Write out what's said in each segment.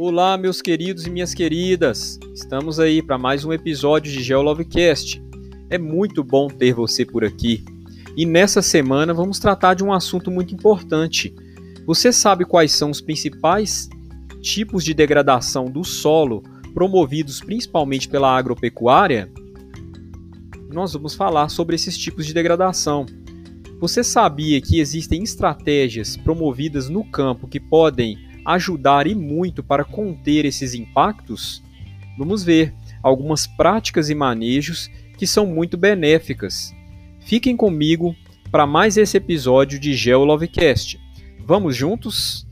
Olá, meus queridos e minhas queridas! Estamos aí para mais um episódio de GeoLovecast. É muito bom ter você por aqui. E nessa semana vamos tratar de um assunto muito importante. Você sabe quais são os principais tipos de degradação do solo promovidos principalmente pela agropecuária? Nós vamos falar sobre esses tipos de degradação. Você sabia que existem estratégias promovidas no campo que podem ajudar e muito para conter esses impactos? Vamos ver algumas práticas e manejos que são muito benéficas. Fiquem comigo para mais esse episódio de GeoLovecast. Vamos juntos?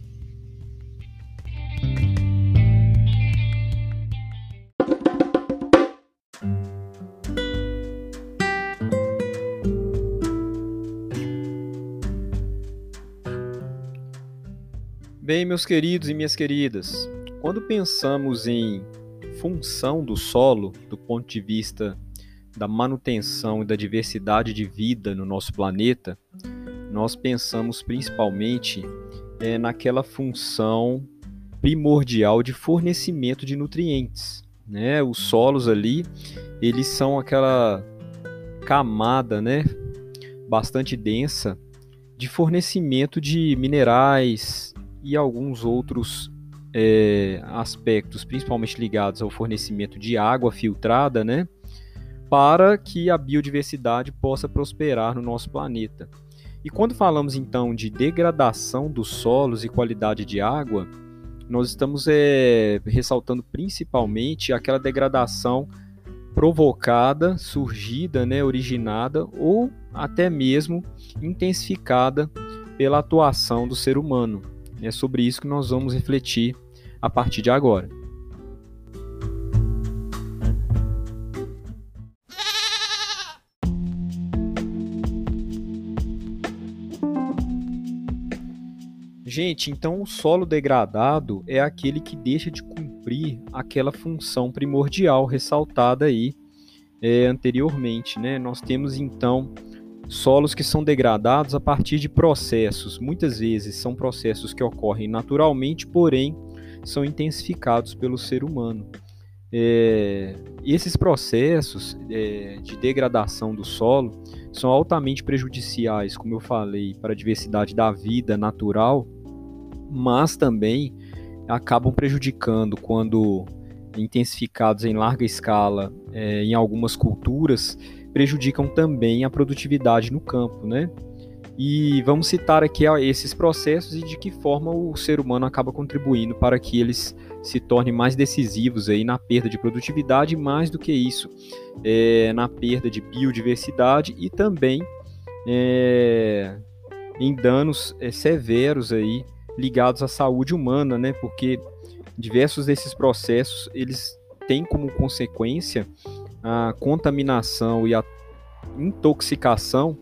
Bem, meus queridos e minhas queridas, quando pensamos em função do solo do ponto de vista da manutenção e da diversidade de vida no nosso planeta, nós pensamos principalmente é, naquela função primordial de fornecimento de nutrientes. Né? Os solos ali, eles são aquela camada né, bastante densa de fornecimento de minerais, e alguns outros é, aspectos, principalmente ligados ao fornecimento de água filtrada, né, para que a biodiversidade possa prosperar no nosso planeta. E quando falamos então de degradação dos solos e qualidade de água, nós estamos é, ressaltando principalmente aquela degradação provocada, surgida, né, originada ou até mesmo intensificada pela atuação do ser humano. É sobre isso que nós vamos refletir a partir de agora. Gente, então o solo degradado é aquele que deixa de cumprir aquela função primordial ressaltada aí é, anteriormente, né? Nós temos então solos que são degradados a partir de processos. Muitas vezes são processos que ocorrem naturalmente, porém são intensificados pelo ser humano. É, esses processos é, de degradação do solo são altamente prejudiciais, como eu falei, para a diversidade da vida natural, mas também acabam prejudicando quando intensificados em larga escala é, em algumas culturas, prejudicam também a produtividade no campo, né? E vamos citar aqui esses processos e de que forma o ser humano acaba contribuindo para que eles se tornem mais decisivos aí na perda de produtividade, mais do que isso, é, na perda de biodiversidade e também é, em danos é, severos aí ligados à saúde humana, né? Porque diversos desses processos eles têm como consequência a contaminação e a intoxicação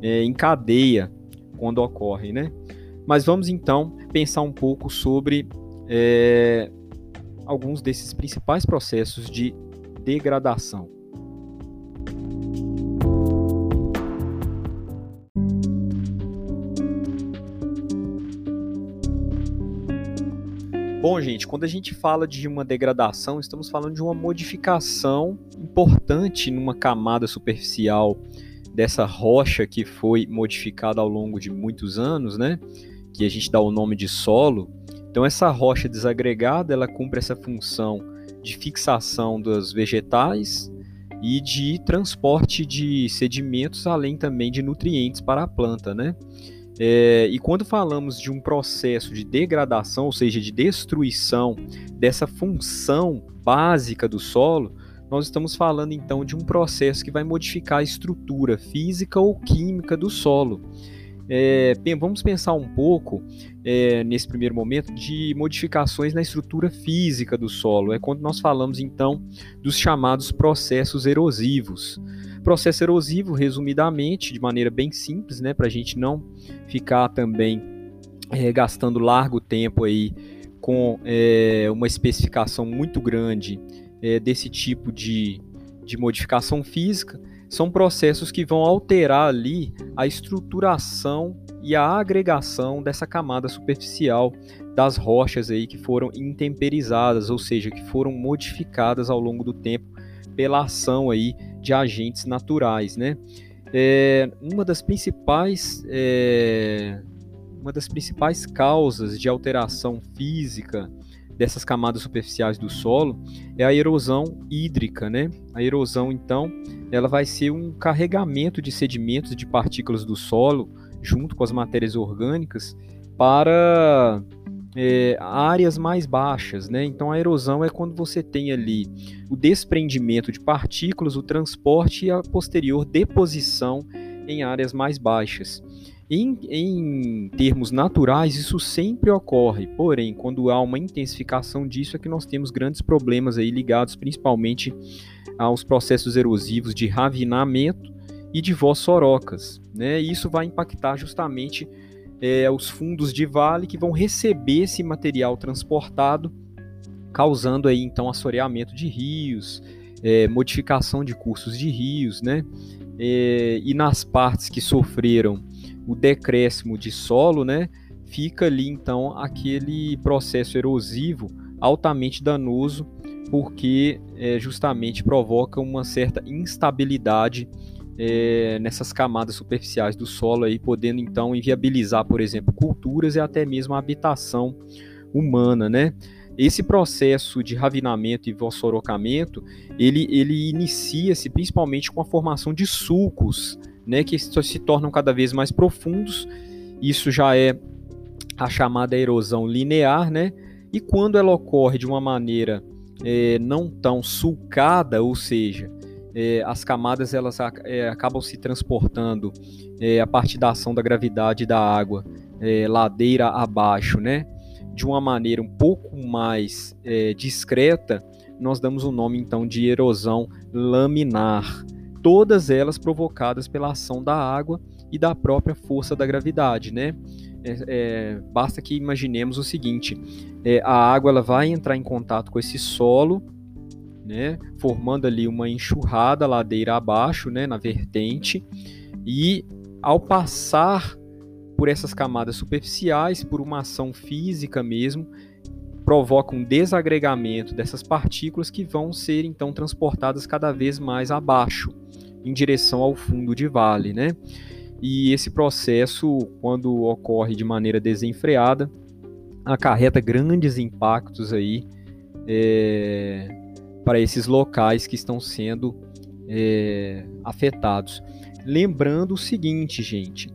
é, em cadeia quando ocorre, né? Mas vamos então pensar um pouco sobre é, alguns desses principais processos de degradação. Bom, gente, quando a gente fala de uma degradação, estamos falando de uma modificação importante numa camada superficial dessa rocha que foi modificada ao longo de muitos anos, né? Que a gente dá o nome de solo. Então essa rocha desagregada, ela cumpre essa função de fixação dos vegetais e de transporte de sedimentos, além também de nutrientes para a planta, né? É, e quando falamos de um processo de degradação, ou seja, de destruição dessa função básica do solo, nós estamos falando então de um processo que vai modificar a estrutura física ou química do solo. É, vamos pensar um pouco, é, nesse primeiro momento, de modificações na estrutura física do solo. É quando nós falamos então dos chamados processos erosivos. Processo erosivo, resumidamente, de maneira bem simples, né, para a gente não ficar também é, gastando largo tempo aí com é, uma especificação muito grande é, desse tipo de, de modificação física, são processos que vão alterar ali a estruturação e a agregação dessa camada superficial das rochas aí que foram intemperizadas, ou seja, que foram modificadas ao longo do tempo pela ação aí de agentes naturais, né? É, uma das principais é, uma das principais causas de alteração física dessas camadas superficiais do solo é a erosão hídrica, né? A erosão, então, ela vai ser um carregamento de sedimentos de partículas do solo junto com as matérias orgânicas para é, áreas mais baixas, né? Então a erosão é quando você tem ali o desprendimento de partículas, o transporte e a posterior deposição em áreas mais baixas. Em, em, termos naturais, isso sempre ocorre, porém, quando há uma intensificação disso, é que nós temos grandes problemas aí ligados principalmente aos processos erosivos de ravinamento e de vossorocas. Né? Isso vai impactar justamente é, os fundos de vale que vão receber esse material transportado, causando aí então assoreamento de rios, é, modificação de cursos de rios, né? É, e nas partes que sofreram o decréscimo de solo, né? Fica ali então aquele processo erosivo altamente danoso, porque é, justamente provoca uma certa instabilidade é, nessas camadas superficiais do solo, aí, podendo então inviabilizar, por exemplo, culturas e até mesmo a habitação humana, né? Esse processo de ravinamento e vossorocamento, ele, ele inicia-se principalmente com a formação de sulcos, né, que se tornam cada vez mais profundos. Isso já é a chamada erosão linear, né? E quando ela ocorre de uma maneira é, não tão sulcada, ou seja, é, as camadas elas é, acabam se transportando é, a partir da ação da gravidade da água é, ladeira abaixo, né? De uma maneira um pouco mais é, discreta, nós damos o nome então de erosão laminar. Todas elas provocadas pela ação da água e da própria força da gravidade, né? É, basta que imaginemos o seguinte: a água ela vai entrar em contato com esse solo né, formando ali uma enxurrada ladeira abaixo, né, na vertente, e ao passar por essas camadas superficiais, por uma ação física mesmo, provoca um desagregamento dessas partículas que vão ser então transportadas cada vez mais abaixo, em direção ao fundo de vale, né? E esse processo, quando ocorre de maneira desenfreada, acarreta grandes impactos aí é, para esses locais que estão sendo é, afetados. Lembrando o seguinte, gente: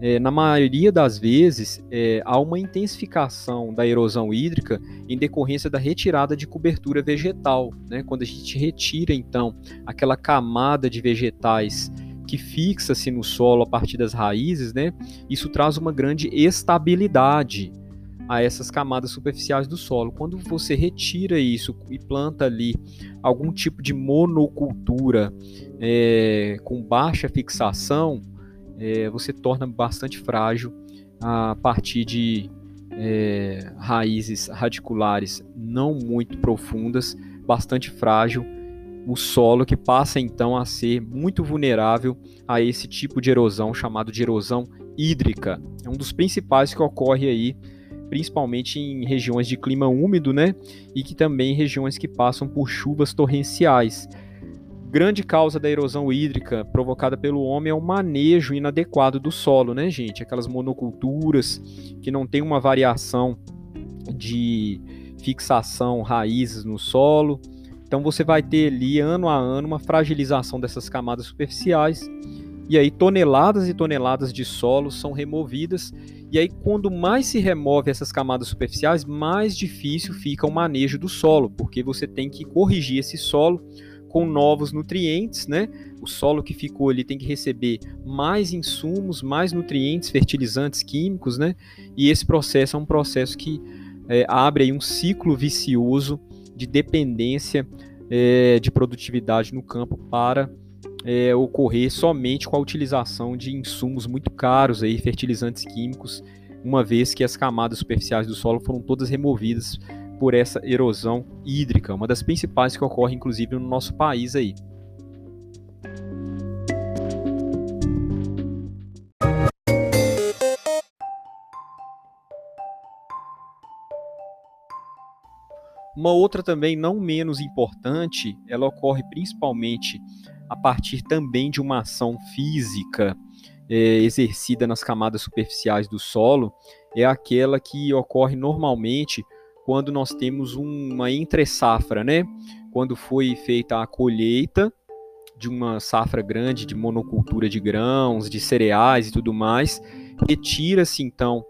é, na maioria das vezes é, há uma intensificação da erosão hídrica em decorrência da retirada de cobertura vegetal. Né? Quando a gente retira, então, aquela camada de vegetais que fixa-se no solo a partir das raízes, né? isso traz uma grande estabilidade a essas camadas superficiais do solo. Quando você retira isso e planta ali algum tipo de monocultura é, com baixa fixação, é, você torna bastante frágil a partir de é, raízes radiculares não muito profundas, bastante frágil o solo que passa então a ser muito vulnerável a esse tipo de erosão chamado de erosão hídrica. É um dos principais que ocorre aí principalmente em regiões de clima úmido, né? E que também em regiões que passam por chuvas torrenciais. Grande causa da erosão hídrica provocada pelo homem é o manejo inadequado do solo, né, gente? Aquelas monoculturas que não tem uma variação de fixação raízes no solo. Então você vai ter ali ano a ano uma fragilização dessas camadas superficiais e aí toneladas e toneladas de solo são removidas e aí, quando mais se remove essas camadas superficiais, mais difícil fica o manejo do solo, porque você tem que corrigir esse solo com novos nutrientes, né? O solo que ficou ali tem que receber mais insumos, mais nutrientes, fertilizantes químicos, né? E esse processo é um processo que é, abre aí um ciclo vicioso de dependência é, de produtividade no campo para é, ocorrer somente com a utilização de insumos muito caros, aí, fertilizantes químicos, uma vez que as camadas superficiais do solo foram todas removidas por essa erosão hídrica, uma das principais que ocorre inclusive no nosso país aí. Uma outra também não menos importante, ela ocorre principalmente a partir também de uma ação física é, exercida nas camadas superficiais do solo, é aquela que ocorre normalmente quando nós temos uma entre-safra, né? Quando foi feita a colheita de uma safra grande de monocultura de grãos, de cereais e tudo mais, retira-se então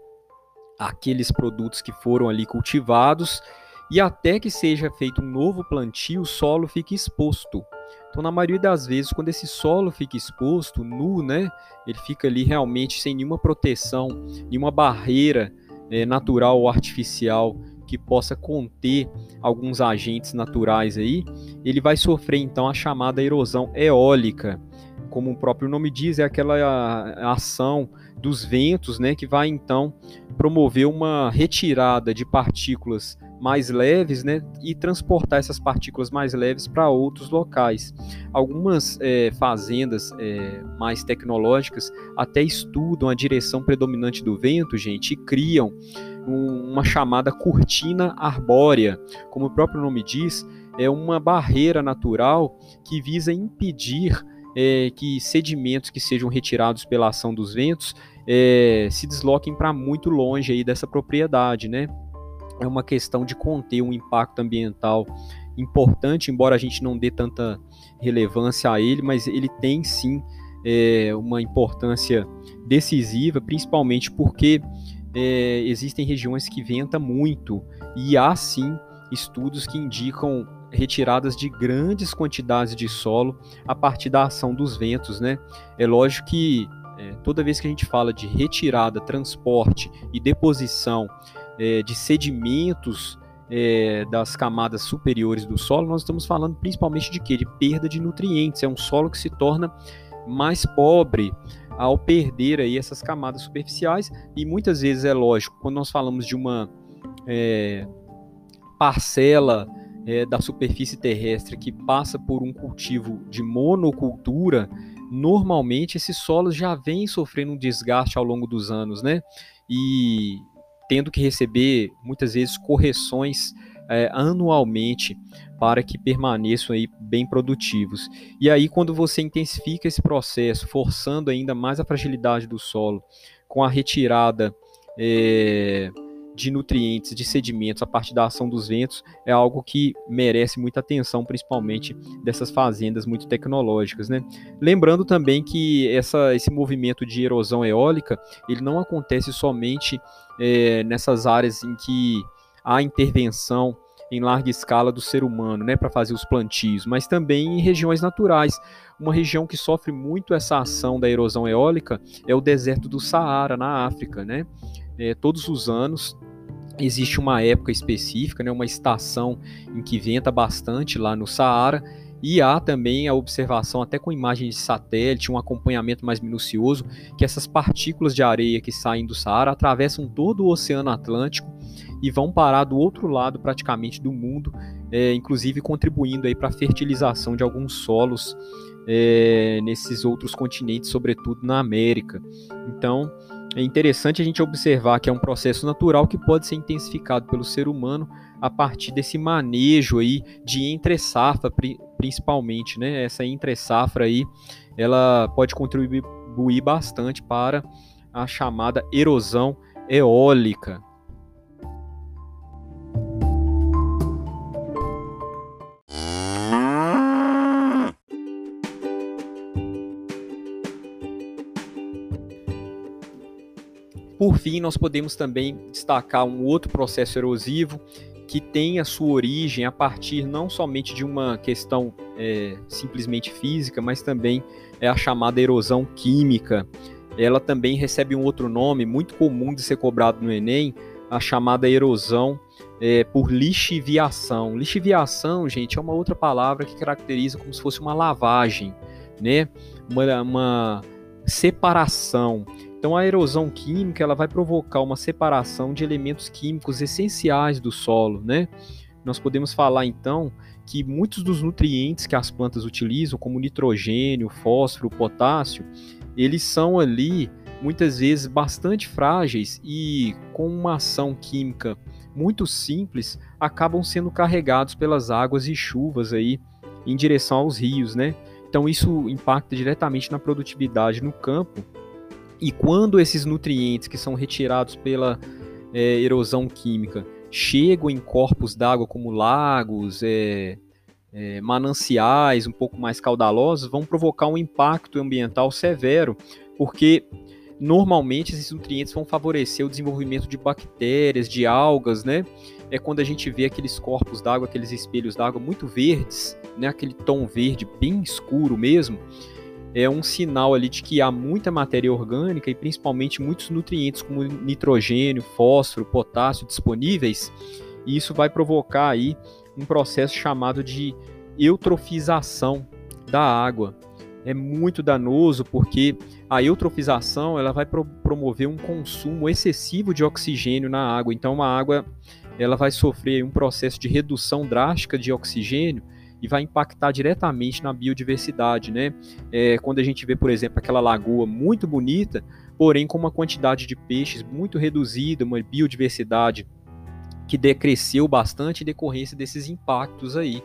aqueles produtos que foram ali cultivados e até que seja feito um novo plantio, o solo fica exposto. Então, na maioria das vezes, quando esse solo fica exposto, nu, né, ele fica ali realmente sem nenhuma proteção, nenhuma barreira é, natural ou artificial que possa conter alguns agentes naturais aí, ele vai sofrer então a chamada erosão eólica. Como o próprio nome diz, é aquela ação dos ventos, né, que vai então promover uma retirada de partículas mais leves, né, e transportar essas partículas mais leves para outros locais. Algumas é, fazendas é, mais tecnológicas até estudam a direção predominante do vento, gente, e criam um, uma chamada cortina arbórea, como o próprio nome diz, é uma barreira natural que visa impedir é, que sedimentos que sejam retirados pela ação dos ventos é, se desloquem para muito longe aí dessa propriedade, né? É uma questão de conter um impacto ambiental importante, embora a gente não dê tanta relevância a ele, mas ele tem sim é, uma importância decisiva, principalmente porque é, existem regiões que venta muito e há sim estudos que indicam retiradas de grandes quantidades de solo a partir da ação dos ventos, né? É lógico que é, toda vez que a gente fala de retirada, transporte e deposição é, de sedimentos é, das camadas superiores do solo, nós estamos falando principalmente de quê? De perda de nutrientes. É um solo que se torna mais pobre ao perder aí essas camadas superficiais e muitas vezes é lógico quando nós falamos de uma é, parcela é, da superfície terrestre que passa por um cultivo de monocultura, normalmente esses solos já vêm sofrendo um desgaste ao longo dos anos, né? E tendo que receber muitas vezes correções é, anualmente para que permaneçam aí bem produtivos. E aí, quando você intensifica esse processo, forçando ainda mais a fragilidade do solo, com a retirada é, de nutrientes, de sedimentos a partir da ação dos ventos, é algo que merece muita atenção, principalmente dessas fazendas muito tecnológicas. Né? Lembrando também que essa, esse movimento de erosão eólica, ele não acontece somente é, nessas áreas em que há intervenção em larga escala do ser humano, né, para fazer os plantios, mas também em regiões naturais. Uma região que sofre muito essa ação da erosão eólica é o deserto do Saara, na África, né? É, todos os anos existe uma época específica, né, uma estação em que venta bastante lá no Saara, e há também a observação, até com imagens de satélite, um acompanhamento mais minucioso, que essas partículas de areia que saem do Saara atravessam todo o Oceano Atlântico e vão parar do outro lado praticamente do mundo, é, inclusive contribuindo para a fertilização de alguns solos é, nesses outros continentes, sobretudo na América. Então, é interessante a gente observar que é um processo natural que pode ser intensificado pelo ser humano a partir desse manejo aí de entre safra, principalmente, né? Essa entre safra aí, ela pode contribuir bastante para a chamada erosão eólica. Por fim, nós podemos também destacar um outro processo erosivo que tem a sua origem a partir não somente de uma questão é, simplesmente física, mas também é a chamada erosão química. Ela também recebe um outro nome muito comum de ser cobrado no Enem, a chamada erosão é, por lixiviação. Lixiviação, gente, é uma outra palavra que caracteriza como se fosse uma lavagem, né? uma, uma separação. Então a erosão química ela vai provocar uma separação de elementos químicos essenciais do solo, né? Nós podemos falar então que muitos dos nutrientes que as plantas utilizam, como nitrogênio, fósforo, potássio, eles são ali muitas vezes bastante frágeis e com uma ação química muito simples acabam sendo carregados pelas águas e chuvas aí em direção aos rios, né? Então isso impacta diretamente na produtividade no campo. E quando esses nutrientes que são retirados pela é, erosão química chegam em corpos d'água como lagos, é, é, mananciais um pouco mais caudalosos, vão provocar um impacto ambiental severo, porque normalmente esses nutrientes vão favorecer o desenvolvimento de bactérias, de algas, né? É quando a gente vê aqueles corpos d'água, aqueles espelhos d'água muito verdes, né? Aquele tom verde bem escuro mesmo é um sinal ali de que há muita matéria orgânica e principalmente muitos nutrientes como nitrogênio, fósforo, potássio disponíveis, e isso vai provocar aí um processo chamado de eutrofização da água. É muito danoso porque a eutrofização ela vai pro promover um consumo excessivo de oxigênio na água. Então a água ela vai sofrer um processo de redução drástica de oxigênio e vai impactar diretamente na biodiversidade, né? É, quando a gente vê, por exemplo, aquela lagoa muito bonita, porém com uma quantidade de peixes muito reduzida, uma biodiversidade que decresceu bastante em decorrência desses impactos aí.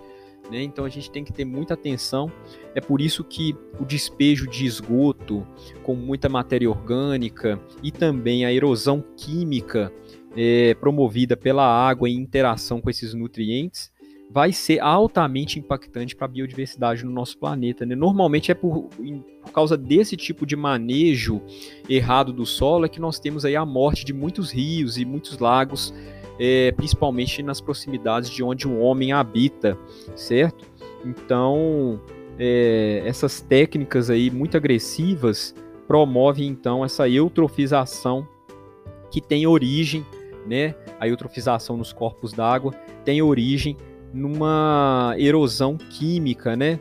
Né? Então a gente tem que ter muita atenção. É por isso que o despejo de esgoto com muita matéria orgânica e também a erosão química é, promovida pela água em interação com esses nutrientes vai ser altamente impactante para a biodiversidade no nosso planeta. Né? Normalmente é por, por, causa desse tipo de manejo errado do solo é que nós temos aí a morte de muitos rios e muitos lagos, é, principalmente nas proximidades de onde o homem habita, certo? Então, é, essas técnicas aí muito agressivas promovem então essa eutrofização que tem origem, né? A eutrofização nos corpos d'água tem origem numa erosão química, né?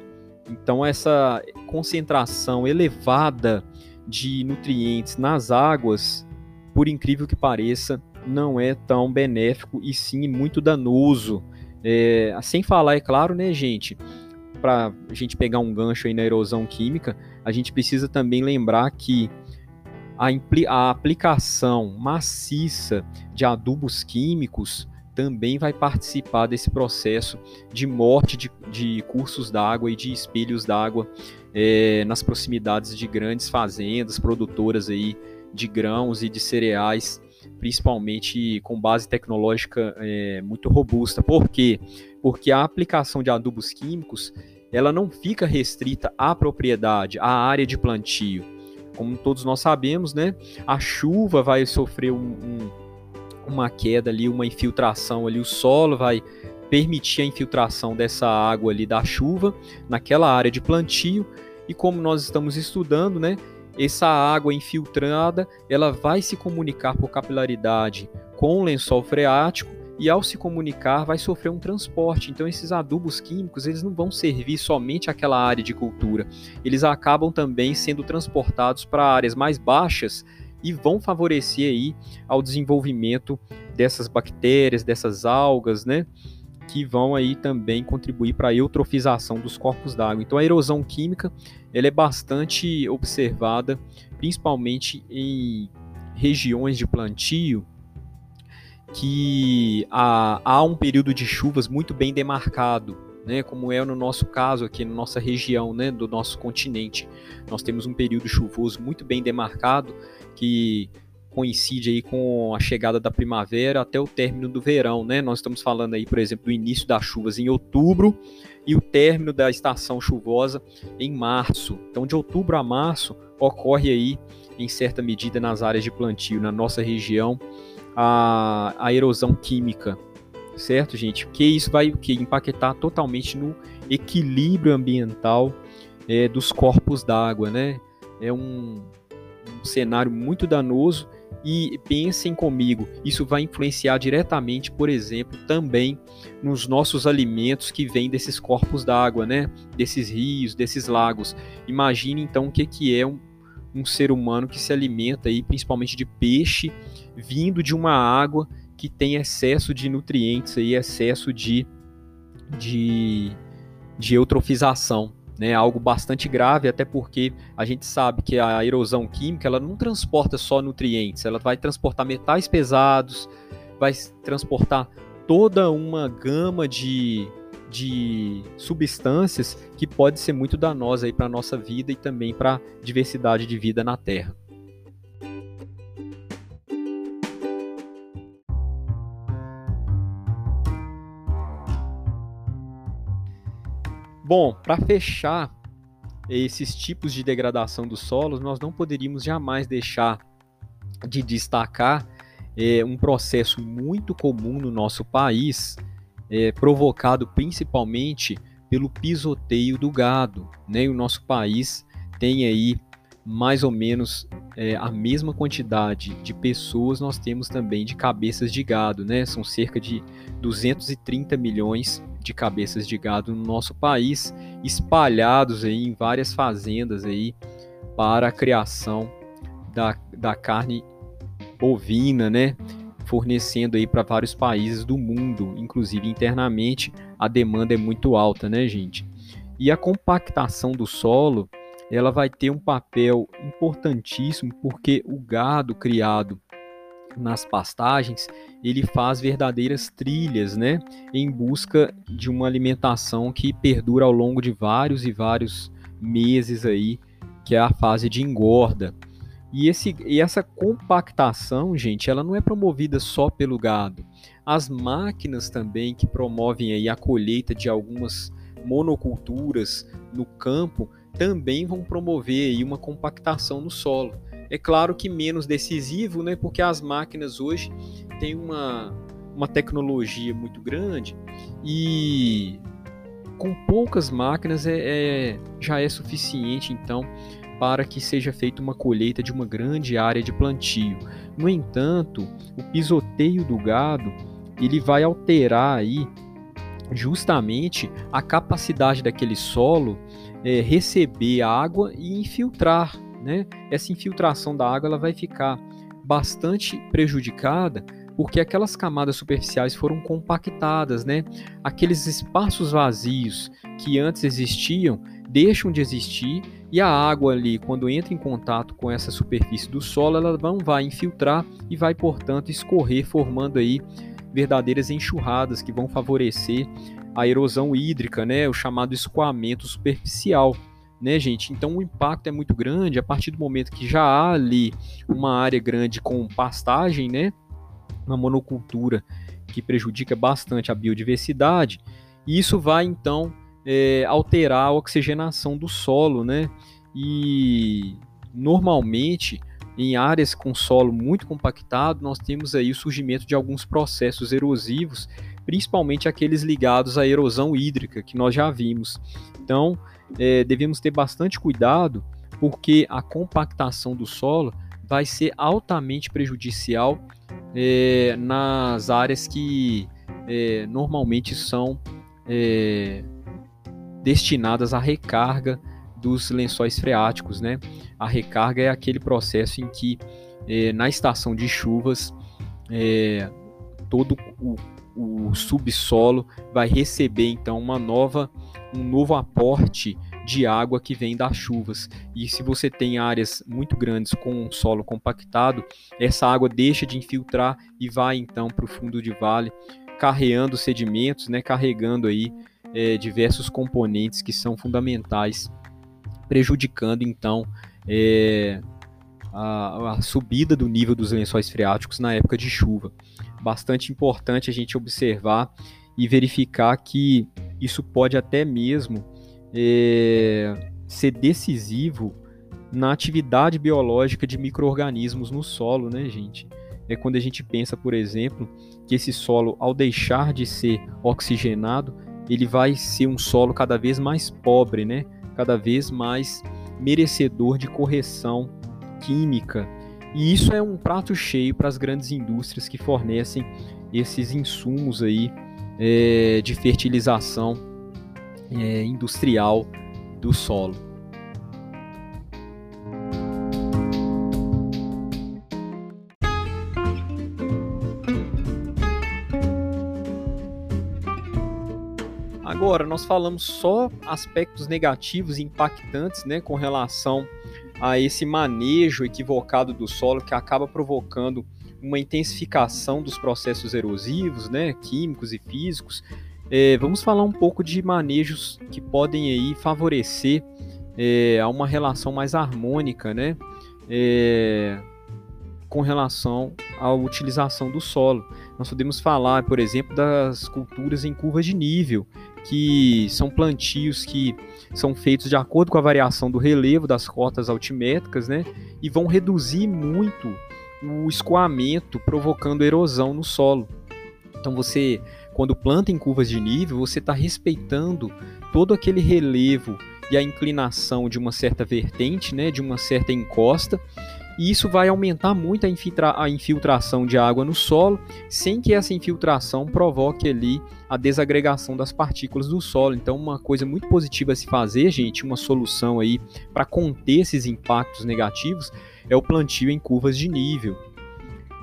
Então essa concentração elevada de nutrientes nas águas, por incrível que pareça, não é tão benéfico e sim muito danoso. É, sem falar, é claro, né, gente? Para a gente pegar um gancho aí na erosão química, a gente precisa também lembrar que a, a aplicação maciça de adubos químicos também vai participar desse processo de morte de, de cursos d'água e de espelhos d'água é, nas proximidades de grandes fazendas produtoras aí de grãos e de cereais, principalmente com base tecnológica é, muito robusta. Por quê? Porque a aplicação de adubos químicos ela não fica restrita à propriedade, à área de plantio. Como todos nós sabemos, né, a chuva vai sofrer um, um uma queda ali, uma infiltração ali, o solo vai permitir a infiltração dessa água ali da chuva naquela área de plantio e como nós estamos estudando, né, essa água infiltrada, ela vai se comunicar por capilaridade com o lençol freático e ao se comunicar vai sofrer um transporte. Então esses adubos químicos, eles não vão servir somente àquela área de cultura. Eles acabam também sendo transportados para áreas mais baixas e vão favorecer aí ao desenvolvimento dessas bactérias, dessas algas, né? Que vão aí também contribuir para a eutrofização dos corpos d'água. Então a erosão química ela é bastante observada, principalmente em regiões de plantio que há, há um período de chuvas muito bem demarcado, né, como é no nosso caso aqui na nossa região, né, do nosso continente. Nós temos um período chuvoso muito bem demarcado que coincide aí com a chegada da primavera até o término do verão, né? Nós estamos falando aí, por exemplo, do início das chuvas em outubro e o término da estação chuvosa em março. Então, de outubro a março ocorre aí, em certa medida, nas áreas de plantio na nossa região, a, a erosão química, certo, gente? Que isso vai que impactar totalmente no equilíbrio ambiental é, dos corpos d'água, né? É um, um cenário muito danoso e pensem comigo, isso vai influenciar diretamente, por exemplo, também nos nossos alimentos que vêm desses corpos d'água, né? Desses rios, desses lagos. Imagine então o que, que é um, um ser humano que se alimenta aí, principalmente de peixe, vindo de uma água que tem excesso de nutrientes aí, excesso de, de, de eutrofização né, algo bastante grave, até porque a gente sabe que a erosão química ela não transporta só nutrientes, ela vai transportar metais pesados, vai transportar toda uma gama de, de substâncias que pode ser muito danosa para a nossa vida e também para a diversidade de vida na Terra. Bom, para fechar esses tipos de degradação dos solos, nós não poderíamos jamais deixar de destacar é, um processo muito comum no nosso país, é, provocado principalmente pelo pisoteio do gado. Né? O nosso país tem aí mais ou menos é, a mesma quantidade de pessoas nós temos também de cabeças de gado, né? São cerca de 230 milhões de cabeças de gado no nosso país, espalhados aí em várias fazendas aí para a criação da, da carne bovina, né? Fornecendo aí para vários países do mundo, inclusive internamente, a demanda é muito alta, né, gente? E a compactação do solo, ela vai ter um papel importantíssimo porque o gado criado nas pastagens, ele faz verdadeiras trilhas, né, em busca de uma alimentação que perdura ao longo de vários e vários meses aí, que é a fase de engorda. E, esse, e essa compactação, gente, ela não é promovida só pelo gado. As máquinas também que promovem aí a colheita de algumas monoculturas no campo também vão promover aí uma compactação no solo. É claro que menos decisivo, né? Porque as máquinas hoje têm uma, uma tecnologia muito grande e com poucas máquinas é, é, já é suficiente então para que seja feita uma colheita de uma grande área de plantio. No entanto, o pisoteio do gado ele vai alterar aí justamente a capacidade daquele solo é, receber água e infiltrar né? Essa infiltração da água ela vai ficar bastante prejudicada porque aquelas camadas superficiais foram compactadas, né? Aqueles espaços vazios que antes existiam deixam de existir e a água ali, quando entra em contato com essa superfície do solo, ela não vai infiltrar e vai, portanto, escorrer, formando aí verdadeiras enxurradas que vão favorecer a erosão hídrica, né? O chamado escoamento superficial né, gente? Então o impacto é muito grande a partir do momento que já há ali uma área grande com pastagem, né? Uma monocultura que prejudica bastante a biodiversidade. E isso vai então é, alterar a oxigenação do solo, né? E normalmente em áreas com solo muito compactado, nós temos aí o surgimento de alguns processos erosivos, principalmente aqueles ligados à erosão hídrica, que nós já vimos. Então, é, devemos ter bastante cuidado, porque a compactação do solo vai ser altamente prejudicial é, nas áreas que é, normalmente são é, destinadas à recarga dos lençóis freáticos. Né? A recarga é aquele processo em que, é, na estação de chuvas, é, todo o, o subsolo vai receber então uma nova um novo aporte de água que vem das chuvas. E se você tem áreas muito grandes com solo compactado, essa água deixa de infiltrar e vai então para o fundo de vale, carreando sedimentos, né, carregando aí é, diversos componentes que são fundamentais, prejudicando então é, a, a subida do nível dos lençóis freáticos na época de chuva. Bastante importante a gente observar e verificar que isso pode até mesmo é, ser decisivo na atividade biológica de micro-organismos no solo, né, gente? É quando a gente pensa, por exemplo, que esse solo, ao deixar de ser oxigenado, ele vai ser um solo cada vez mais pobre, né? Cada vez mais merecedor de correção química. E isso é um prato cheio para as grandes indústrias que fornecem esses insumos aí é, de fertilização é, industrial do solo. Agora, nós falamos só aspectos negativos e impactantes né, com relação a esse manejo equivocado do solo que acaba provocando uma intensificação dos processos erosivos, né, químicos e físicos, é, vamos falar um pouco de manejos que podem aí favorecer é, a uma relação mais harmônica, né, é, com relação à utilização do solo. Nós podemos falar, por exemplo, das culturas em curvas de nível, que são plantios que são feitos de acordo com a variação do relevo das cotas altimétricas, né, e vão reduzir muito o escoamento, provocando erosão no solo. Então você, quando planta em curvas de nível, você está respeitando todo aquele relevo e a inclinação de uma certa vertente, né, de uma certa encosta, e isso vai aumentar muito a, infiltra a, infiltração de água no solo, sem que essa infiltração provoque ali a desagregação das partículas do solo. Então, uma coisa muito positiva a se fazer, gente, uma solução aí para conter esses impactos negativos é o plantio em curvas de nível.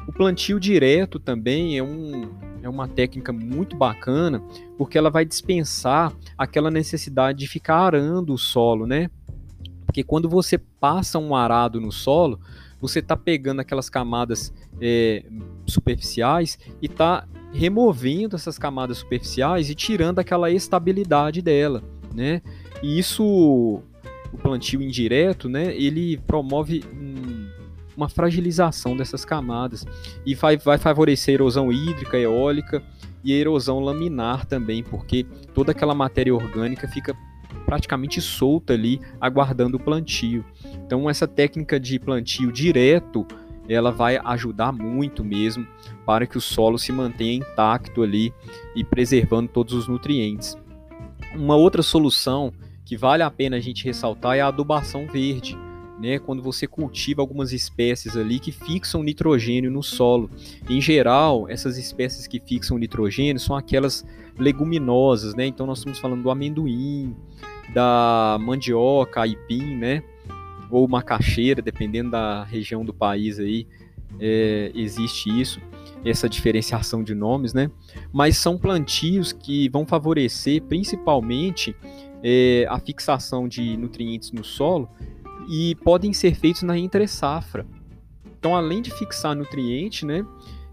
O plantio direto também é, um, é uma técnica muito bacana, porque ela vai dispensar aquela necessidade de ficar arando o solo, né? Porque quando você passa um arado no solo, você está pegando aquelas camadas é, superficiais e está removendo essas camadas superficiais e tirando aquela estabilidade dela, né? E isso, o plantio indireto, né? Ele promove um, uma fragilização dessas camadas e vai, vai favorecer erosão hídrica, eólica e erosão laminar também, porque toda aquela matéria orgânica fica praticamente solta ali, aguardando o plantio. Então essa técnica de plantio direto, ela vai ajudar muito mesmo para que o solo se mantenha intacto ali e preservando todos os nutrientes. Uma outra solução que vale a pena a gente ressaltar é a adubação verde. Né, quando você cultiva algumas espécies ali que fixam nitrogênio no solo. Em geral, essas espécies que fixam nitrogênio são aquelas leguminosas, né? Então nós estamos falando do amendoim, da mandioca, aipim, né? Ou macaxeira, dependendo da região do país aí, é, existe isso, essa diferenciação de nomes, né? Mas são plantios que vão favorecer principalmente é, a fixação de nutrientes no solo e podem ser feitos na entre safra. Então, além de fixar nutriente, né?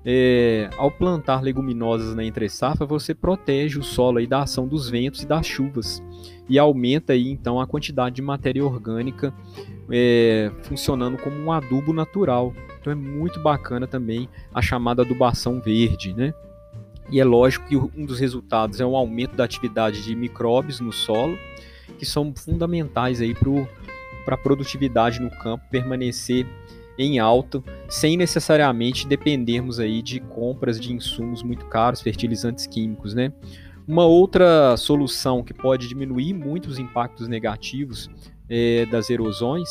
É, ao plantar leguminosas na entre safra, você protege o solo aí da ação dos ventos e das chuvas e aumenta aí então a quantidade de matéria orgânica é, funcionando como um adubo natural. Então é muito bacana também a chamada adubação verde, né? E é lógico que um dos resultados é o aumento da atividade de micróbios no solo, que são fundamentais aí para a produtividade no campo permanecer em alto, sem necessariamente dependermos aí de compras de insumos muito caros, fertilizantes químicos, né? Uma outra solução que pode diminuir muito os impactos negativos é, das erosões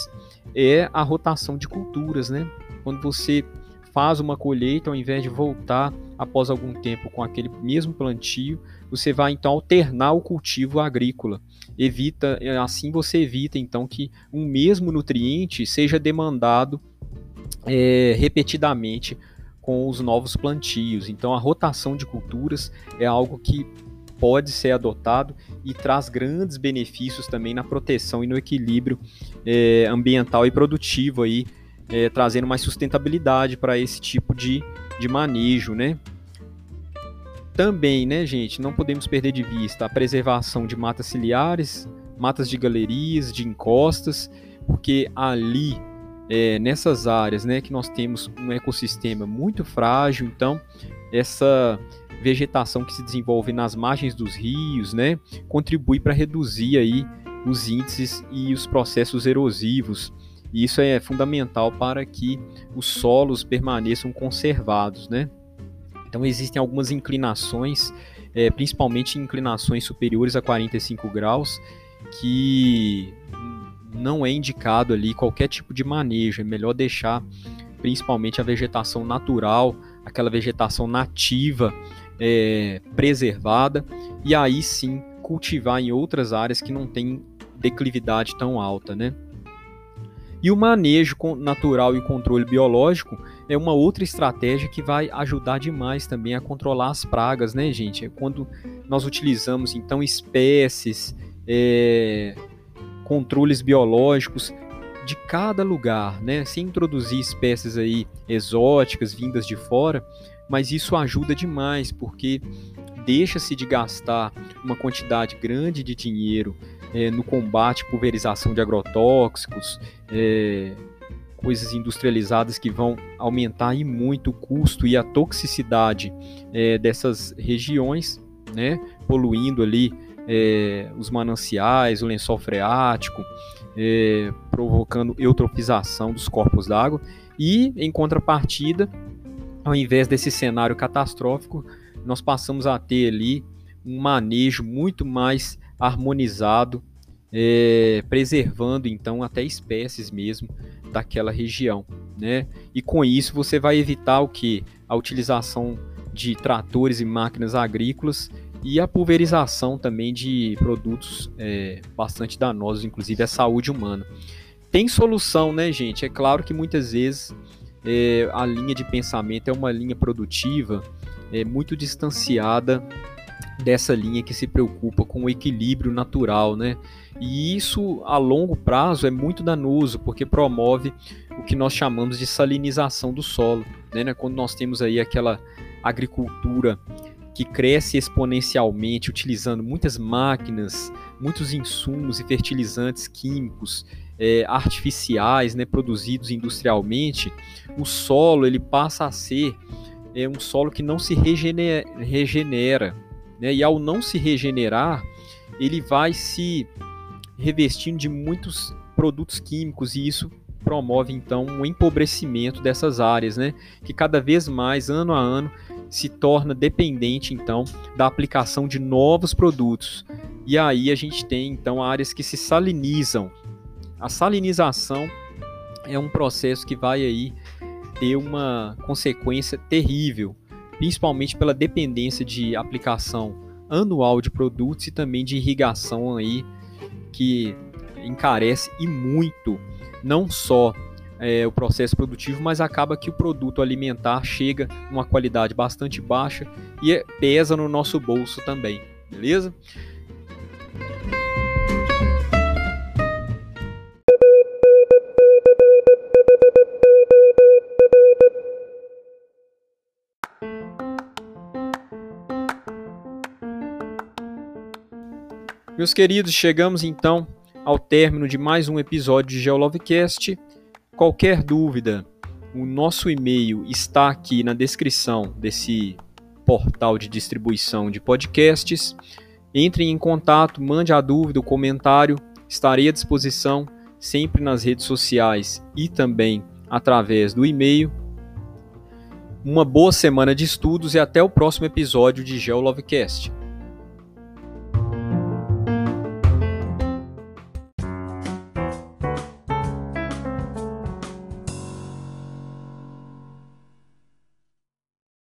é a rotação de culturas, né? Quando você faz uma colheita, ao invés de voltar após algum tempo com aquele mesmo plantio, você vai então alternar o cultivo agrícola. Evita, assim você evita então que um mesmo nutriente seja demandado é, repetidamente com os novos plantios. Então a rotação de culturas é algo que pode ser adotado e traz grandes benefícios também na proteção e no equilíbrio é, ambiental e produtivo aí, é, trazendo mais sustentabilidade para esse tipo de, de manejo, né? Também, né, gente, não podemos perder de vista a preservação de matas ciliares, matas de galerias, de encostas, porque ali, é, nessas áreas, né, que nós temos um ecossistema muito frágil, então essa vegetação que se desenvolve nas margens dos rios, né, contribui para reduzir aí os índices e os processos erosivos. E isso é fundamental para que os solos permaneçam conservados, né? Então existem algumas inclinações, é, principalmente inclinações superiores a 45 graus, que não é indicado ali qualquer tipo de manejo. É melhor deixar principalmente a vegetação natural, aquela vegetação nativa é, preservada e aí sim cultivar em outras áreas que não tem declividade tão alta, né? E o manejo natural e controle biológico é uma outra estratégia que vai ajudar demais também a controlar as pragas, né, gente? É quando nós utilizamos então espécies, é, controles biológicos de cada lugar, né? Sem introduzir espécies aí exóticas vindas de fora, mas isso ajuda demais porque deixa-se de gastar uma quantidade grande de dinheiro é, no combate à pulverização de agrotóxicos, é, coisas industrializadas que vão aumentar e muito o custo e a toxicidade é, dessas regiões, né, poluindo ali é, os mananciais, o lençol freático, é, provocando eutrofização dos corpos d'água. E, em contrapartida, ao invés desse cenário catastrófico, nós passamos a ter ali um manejo muito mais harmonizado, é, preservando então até espécies mesmo daquela região, né? E com isso você vai evitar o que? A utilização de tratores e máquinas agrícolas e a pulverização também de produtos é, bastante danosos, inclusive à saúde humana. Tem solução, né, gente? É claro que muitas vezes é, a linha de pensamento é uma linha produtiva é, muito distanciada dessa linha que se preocupa com o equilíbrio natural, né? E isso a longo prazo é muito danoso, porque promove o que nós chamamos de salinização do solo, né? Quando nós temos aí aquela agricultura que cresce exponencialmente utilizando muitas máquinas, muitos insumos e fertilizantes químicos é, artificiais, né, produzidos industrialmente, o solo ele passa a ser é um solo que não se regenera, regenera né? e ao não se regenerar, ele vai se revestindo de muitos produtos químicos e isso promove então um empobrecimento dessas áreas, né? que cada vez mais, ano a ano, se torna dependente então da aplicação de novos produtos. E aí a gente tem então áreas que se salinizam. A salinização é um processo que vai aí ter uma consequência terrível, principalmente pela dependência de aplicação anual de produtos e também de irrigação aí que encarece e muito não só é, o processo produtivo, mas acaba que o produto alimentar chega numa qualidade bastante baixa e é, pesa no nosso bolso também, beleza? Meus queridos, chegamos então ao término de mais um episódio de GeoLovecast. Qualquer dúvida, o nosso e-mail está aqui na descrição desse portal de distribuição de podcasts. Entrem em contato, mande a dúvida, o comentário, estarei à disposição sempre nas redes sociais e também através do e-mail. Uma boa semana de estudos e até o próximo episódio de GeoLovecast.